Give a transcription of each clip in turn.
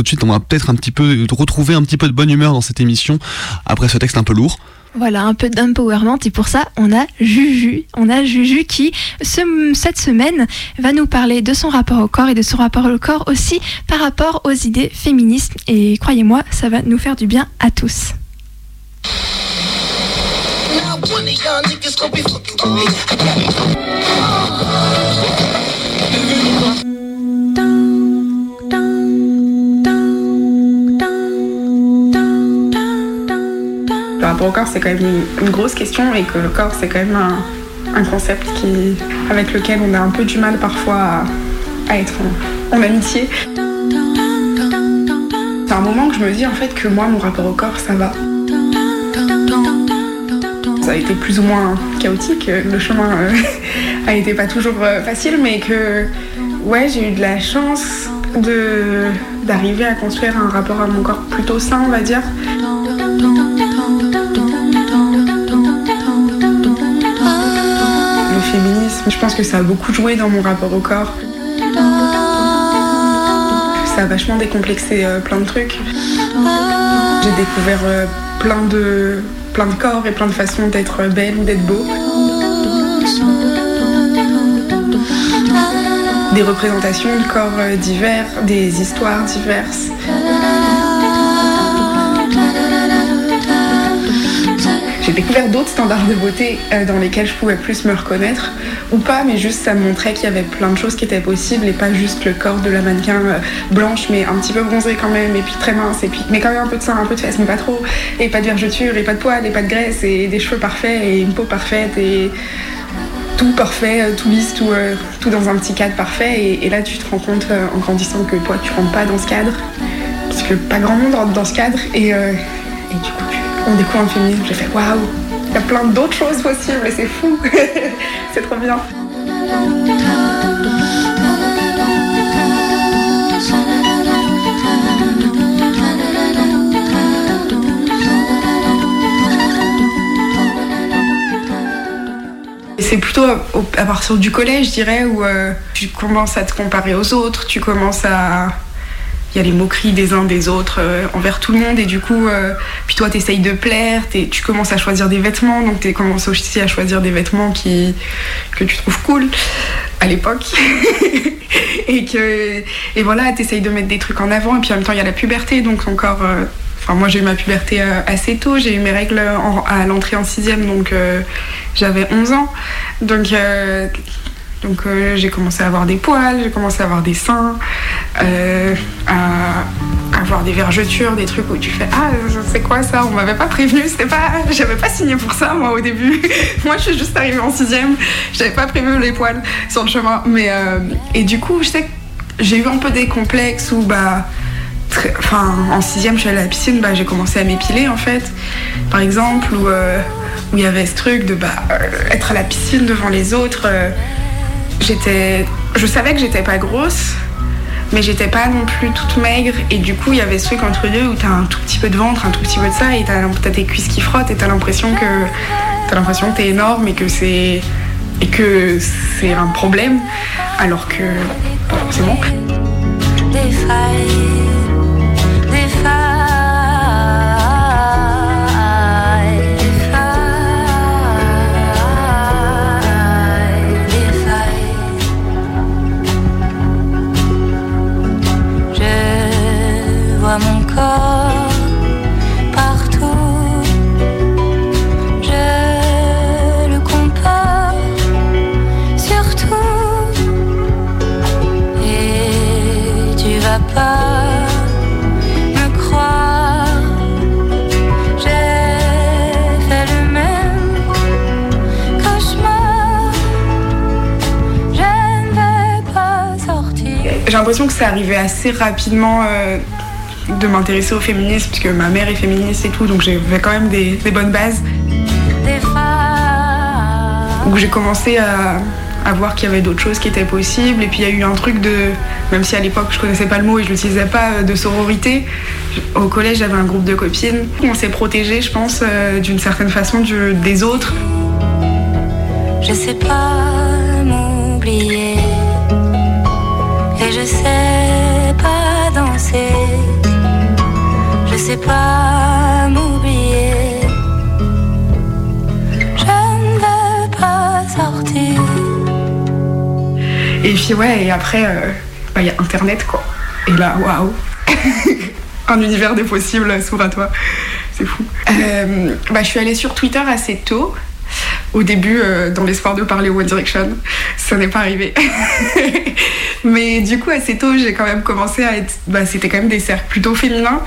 tout de suite, on va peut-être un petit peu retrouver un petit peu de bonne humeur dans cette émission après ce texte un peu lourd. Voilà, un peu d'empowerment et pour ça, on a Juju. On a Juju qui, cette semaine, va nous parler de son rapport au corps et de son rapport au corps aussi par rapport aux idées féministes. Et croyez-moi, ça va nous faire du bien à tous. Au corps, c'est quand même une, grosse question et que le corps, c'est quand même un, concept qui, avec lequel on a un peu du mal parfois à, être en, amitié. C'est un moment que je me dis en fait que moi, mon rapport au corps, ça va. Ça a été plus ou moins chaotique, le chemin euh, a été pas toujours euh, facile, mais que ouais, j'ai eu de la chance d'arriver à construire un rapport à mon corps plutôt sain, on va dire. Je pense que ça a beaucoup joué dans mon rapport au corps. Ça a vachement décomplexé euh, plein de trucs. J'ai découvert plein de plein de corps et plein de façons d'être belle ou d'être beau. Des représentations de corps euh, divers, des histoires diverses. J'ai découvert d'autres standards de beauté euh, dans lesquels je pouvais plus me reconnaître ou pas, mais juste ça montrait qu'il y avait plein de choses qui étaient possibles et pas juste le corps de la mannequin euh, blanche mais un petit peu bronzée quand même et puis très mince et puis mais quand même un peu de sein, un peu de fesses mais pas trop et pas de vergeture et pas de poils et pas de graisse et des cheveux parfaits et une peau parfaite et tout parfait, euh, tout lisse, tout, euh, tout dans un petit cadre parfait et, là tu te rends compte en grandissant que toi tu rentres pas dans ce cadre parce que pas grand monde rentre dans ce cadre et, et du coup on découvre un féminisme, j'ai fait waouh il y a plein d'autres choses possibles et c'est fou. c'est trop bien. C'est plutôt à partir du collège, je dirais, où euh, tu commences à te comparer aux autres, tu commences à il y a les moqueries des uns des autres euh, envers tout le monde et du coup euh, puis toi t'essayes de plaire tu commences à choisir des vêtements donc tu commences aussi à choisir des vêtements qui que tu trouves cool à l'époque et que et voilà t'essayes de mettre des trucs en avant et puis en même temps il y a la puberté donc encore euh, Enfin, moi j'ai eu ma puberté assez tôt, j'ai eu mes règles à l'entrée en sixième, donc j'avais 11 ans. Donc donc euh, j'ai commencé à avoir des poils, j'ai commencé à avoir des seins, euh, à avoir des vergetures, des trucs où tu fais ah c'est quoi ça On m'avait pas prévenu, c'était pas, j'avais pas signé pour ça moi au début. moi je suis juste arrivée en sixième, j'avais pas prévu les poils sur le chemin. Mais euh, et du coup je sais j'ai eu un peu des complexes où bah en sixième je suis allée à la piscine, bah j'ai commencé à m'épiler en fait, par exemple où où il y avait ce truc de bah, être à la piscine devant les autres j'étais, je savais que j'étais pas grosse, mais j'étais pas non plus toute maigre. Et du coup, il y avait ce truc entre deux où t'as un tout petit peu de ventre, un tout petit peu de ça, et t'as, as tes cuisses qui frottent, et t'as l'impression que t'as l'impression que t'es énorme et que c'est et que c'est un problème, alors que c'est bon. J'ai l'impression que c'est arrivé assez rapidement euh, de m'intéresser au féminisme, puisque ma mère est féministe et tout, donc j'avais quand même des, bonnes bases. Où j'ai commencé à, voir qu'il y avait d'autres choses qui étaient possibles. Et puis il y a eu un truc de, même si à l'époque je connaissais pas le mot et je l'utilisais pas, euh, de sororité. Au collège j'avais un groupe de copines. On s'est protégé, je pense, euh, d'une certaine façon des autres. Je sais pas m'oublier je sais pas danser. sais pas m'oublier. Je ne veux pas sortir. Et puis ouais, et après, euh, bah, il y a Internet quoi. Et là, waouh Un univers des possibles s'ouvre à toi. C'est fou. Euh, bah, je suis allée sur Twitter assez tôt. Au début, euh, dans l'espoir de parler One Direction. Ça n'est pas arrivé. Mais du coup, assez tôt, j'ai quand même commencé à être. Bah, C'était quand même des cercles plutôt féminins.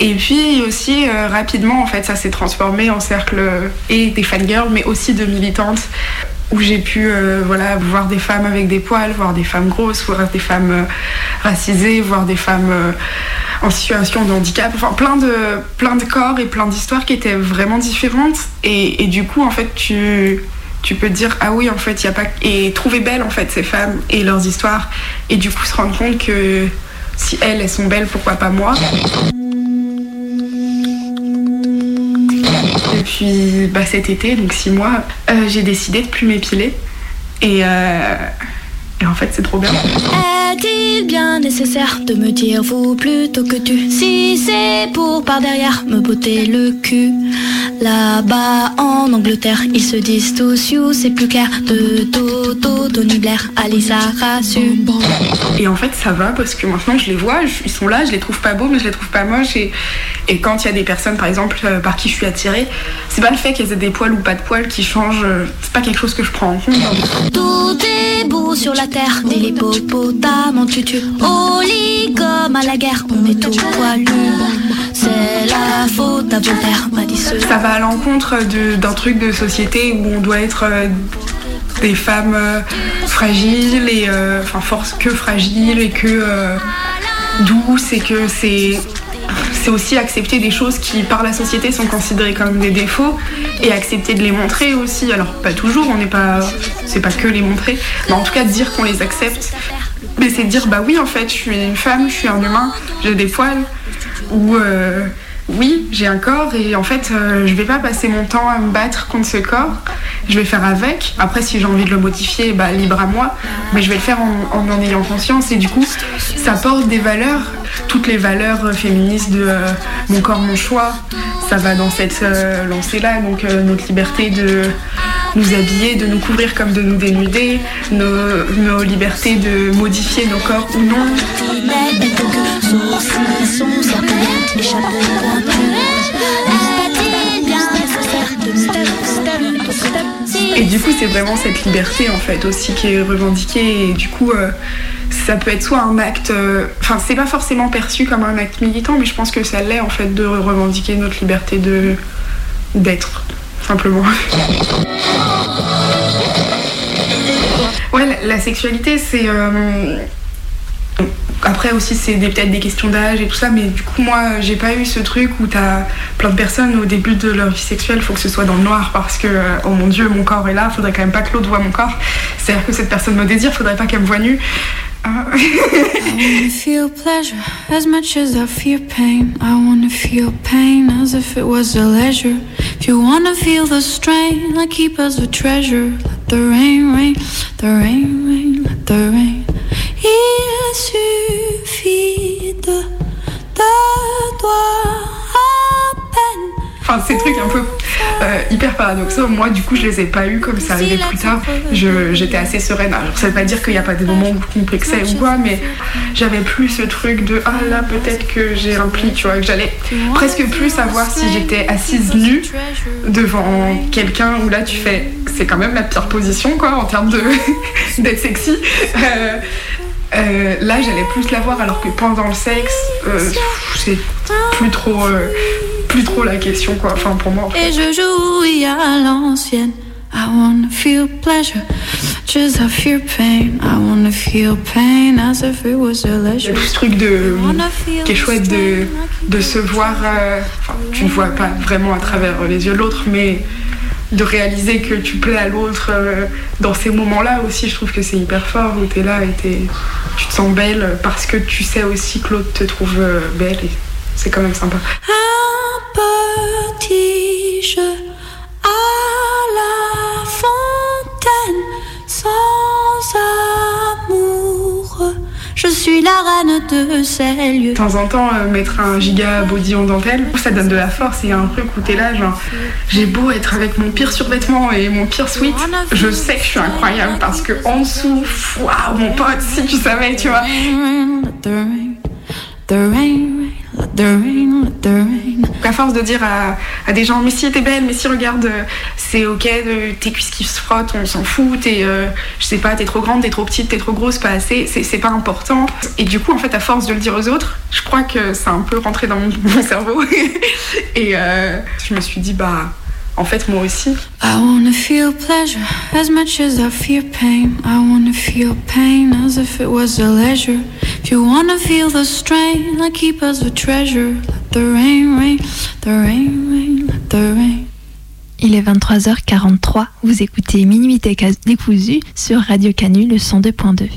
Et puis aussi, euh, rapidement, en fait, ça s'est transformé en cercle euh, et des fangirls, mais aussi de militantes, où j'ai pu euh, voilà, voir des femmes avec des poils, voir des femmes grosses, voir des femmes euh, racisées, voir des femmes euh, en situation de handicap, enfin plein de, plein de corps et plein d'histoires qui étaient vraiment différentes. Et, du coup, en fait, tu, tu peux te dire, ah oui, en fait, il n'y a pas. Et trouver belles, en fait, ces femmes et leurs histoires. Et du coup, se rendre compte que si elles, elles sont belles, pourquoi pas moi? Puis bah, cet été, donc six mois, euh, j'ai décidé de plus m'épiler. Et, euh, et en fait, c'est trop bien. Est-il bien nécessaire de me dire vous plutôt que tu? Si c'est pour par derrière me botter le cul Là-bas en Angleterre ils se disent tous you c'est plus clair De Toto, Tony Blair, Alisa Rassu Et en fait, ça va parce que maintenant, je les vois, ils sont là, je les trouve pas beaux, mais je les trouve pas moches. Et, et quand il y a des personnes, par exemple, euh, par qui je suis attirée, c'est pas le fait qu'elles aient des poils ou pas de poils qui change. euh, C'est pas quelque chose que je prends en compte. Tout est beau sur la terre Des tutu à la guerre C'est la faute à Ça va à l'encontre d'un truc de société où on doit être euh, des femmes euh, fragiles et euh, enfin force que fragiles et que douces et que c'est c'est aussi accepter des choses qui par la société sont considérées comme des défauts et accepter de les montrer aussi. Alors pas toujours on n'est pas c'est pas que les montrer mais en tout cas dire qu'on les accepte mais c'est dire bah oui en fait je suis une femme je suis un humain j'ai des poils ou euh, oui, j'ai un corps et en fait, euh, je vais pas passer mon temps à me battre contre ce corps. Je vais faire avec. Après, si j'ai envie de le modifier, bah, libre à moi. Mais je vais le faire en en, ayant conscience et du coup, ça porte des valeurs. Toutes les valeurs féministes de euh, mon corps, mon choix, ça va dans cette euh, lancée-là. Donc, euh, notre liberté de nous habiller, de nous couvrir comme de nous dénuder, nos, libertés de modifier nos corps ou non. Et du coup, c'est vraiment cette liberté en fait aussi qui est revendiquée. Et du coup, euh, ça peut être soit un acte. euh, Enfin, c'est pas forcément perçu comme un acte militant, mais je pense que ça l'est en fait de revendiquer notre liberté d'être Ouais, la, sexualité, c'est. euh, Après aussi, c'est peut-être des questions d'âge et tout ça, mais du coup, moi, j'ai pas eu ce truc où t'as plein de personnes au début de leur vie sexuelle, faut que ce soit dans le noir parce que, euh, oh mon dieu, mon corps est là, faudrait quand même pas que l'autre voit mon corps. C'est-à-dire que cette personne me désire, faudrait pas qu'elle me voie nue. I feel pain as if it was a leisure. If you wanna feel the strain, I keep as a treasure. Let the rain, rain, the rain, rain, let the rain. Il suffit de doigts à peine. Ces trucs un peu euh, hyper paradoxaux, moi, du coup, je les ai pas eu comme ça. Arrivait plus tard. Je- J'étais assez sereine. Alors, ça veut pas dire qu'il n'y a pas des moments où je complexais ou quoi, mais j'avais plus ce truc de ah là, peut-être que j'ai un pli, tu vois, que j'allais presque plus savoir si j'étais assise nue devant quelqu'un où là tu fais c'est quand même la pire position quoi en termes d'être sexy. Euh, euh, là j'allais plus la voir alors que pendant le sexe euh, c'est plus trop euh, plus trop la question quoi enfin pour moi en fait. Et je jouis à l'ancienne. I wanna feel pleasure, just I fear pain. I wanna feel pain as if it was a leisure. ce truc de feel qui est chouette de, de se voir euh, enfin, tu ne vois pas vraiment à travers les yeux de l'autre mais de réaliser que tu plais à l'autre euh, dans ces moments-là aussi, je trouve que c'est hyper fort où tu es là et t'es- tu te sens belle parce que tu sais aussi que l'autre te trouve euh, belle et c'est quand même sympa. Un de ces lieux. De temps en temps, euh, mettre un giga body en dentelle, ça donne de la force. Il y a un truc où t'es là, genre, j'ai beau être avec mon pire survêtement et mon pire sweat, je sais que je suis incroyable parce que en dessous, waouh, mon pote, si tu savais, tu vois. Rain. À force de dire à, des gens, mais si t'es belle, mais si regarde, euh, c'est ok, de, tes cuisses qui se frottent, on s'en fout, t'es, euh, je sais pas, t'es trop grande, t'es trop petite, t'es trop grosse, pas assez, c'est pas important. Et du coup, en fait, à force de le dire aux autres, je crois que ça a un peu rentré dans mon, cerveau. Et euh, je me suis dit, bah, en fait, moi aussi, I wanna feel pleasure as much as I pain. I wanna feel pain as if it was a leisure. If you wanna feel the strain, keep treasure. Il est 23h43. Vous écoutez Minuit décousu sur Radio Canu, le 102.2.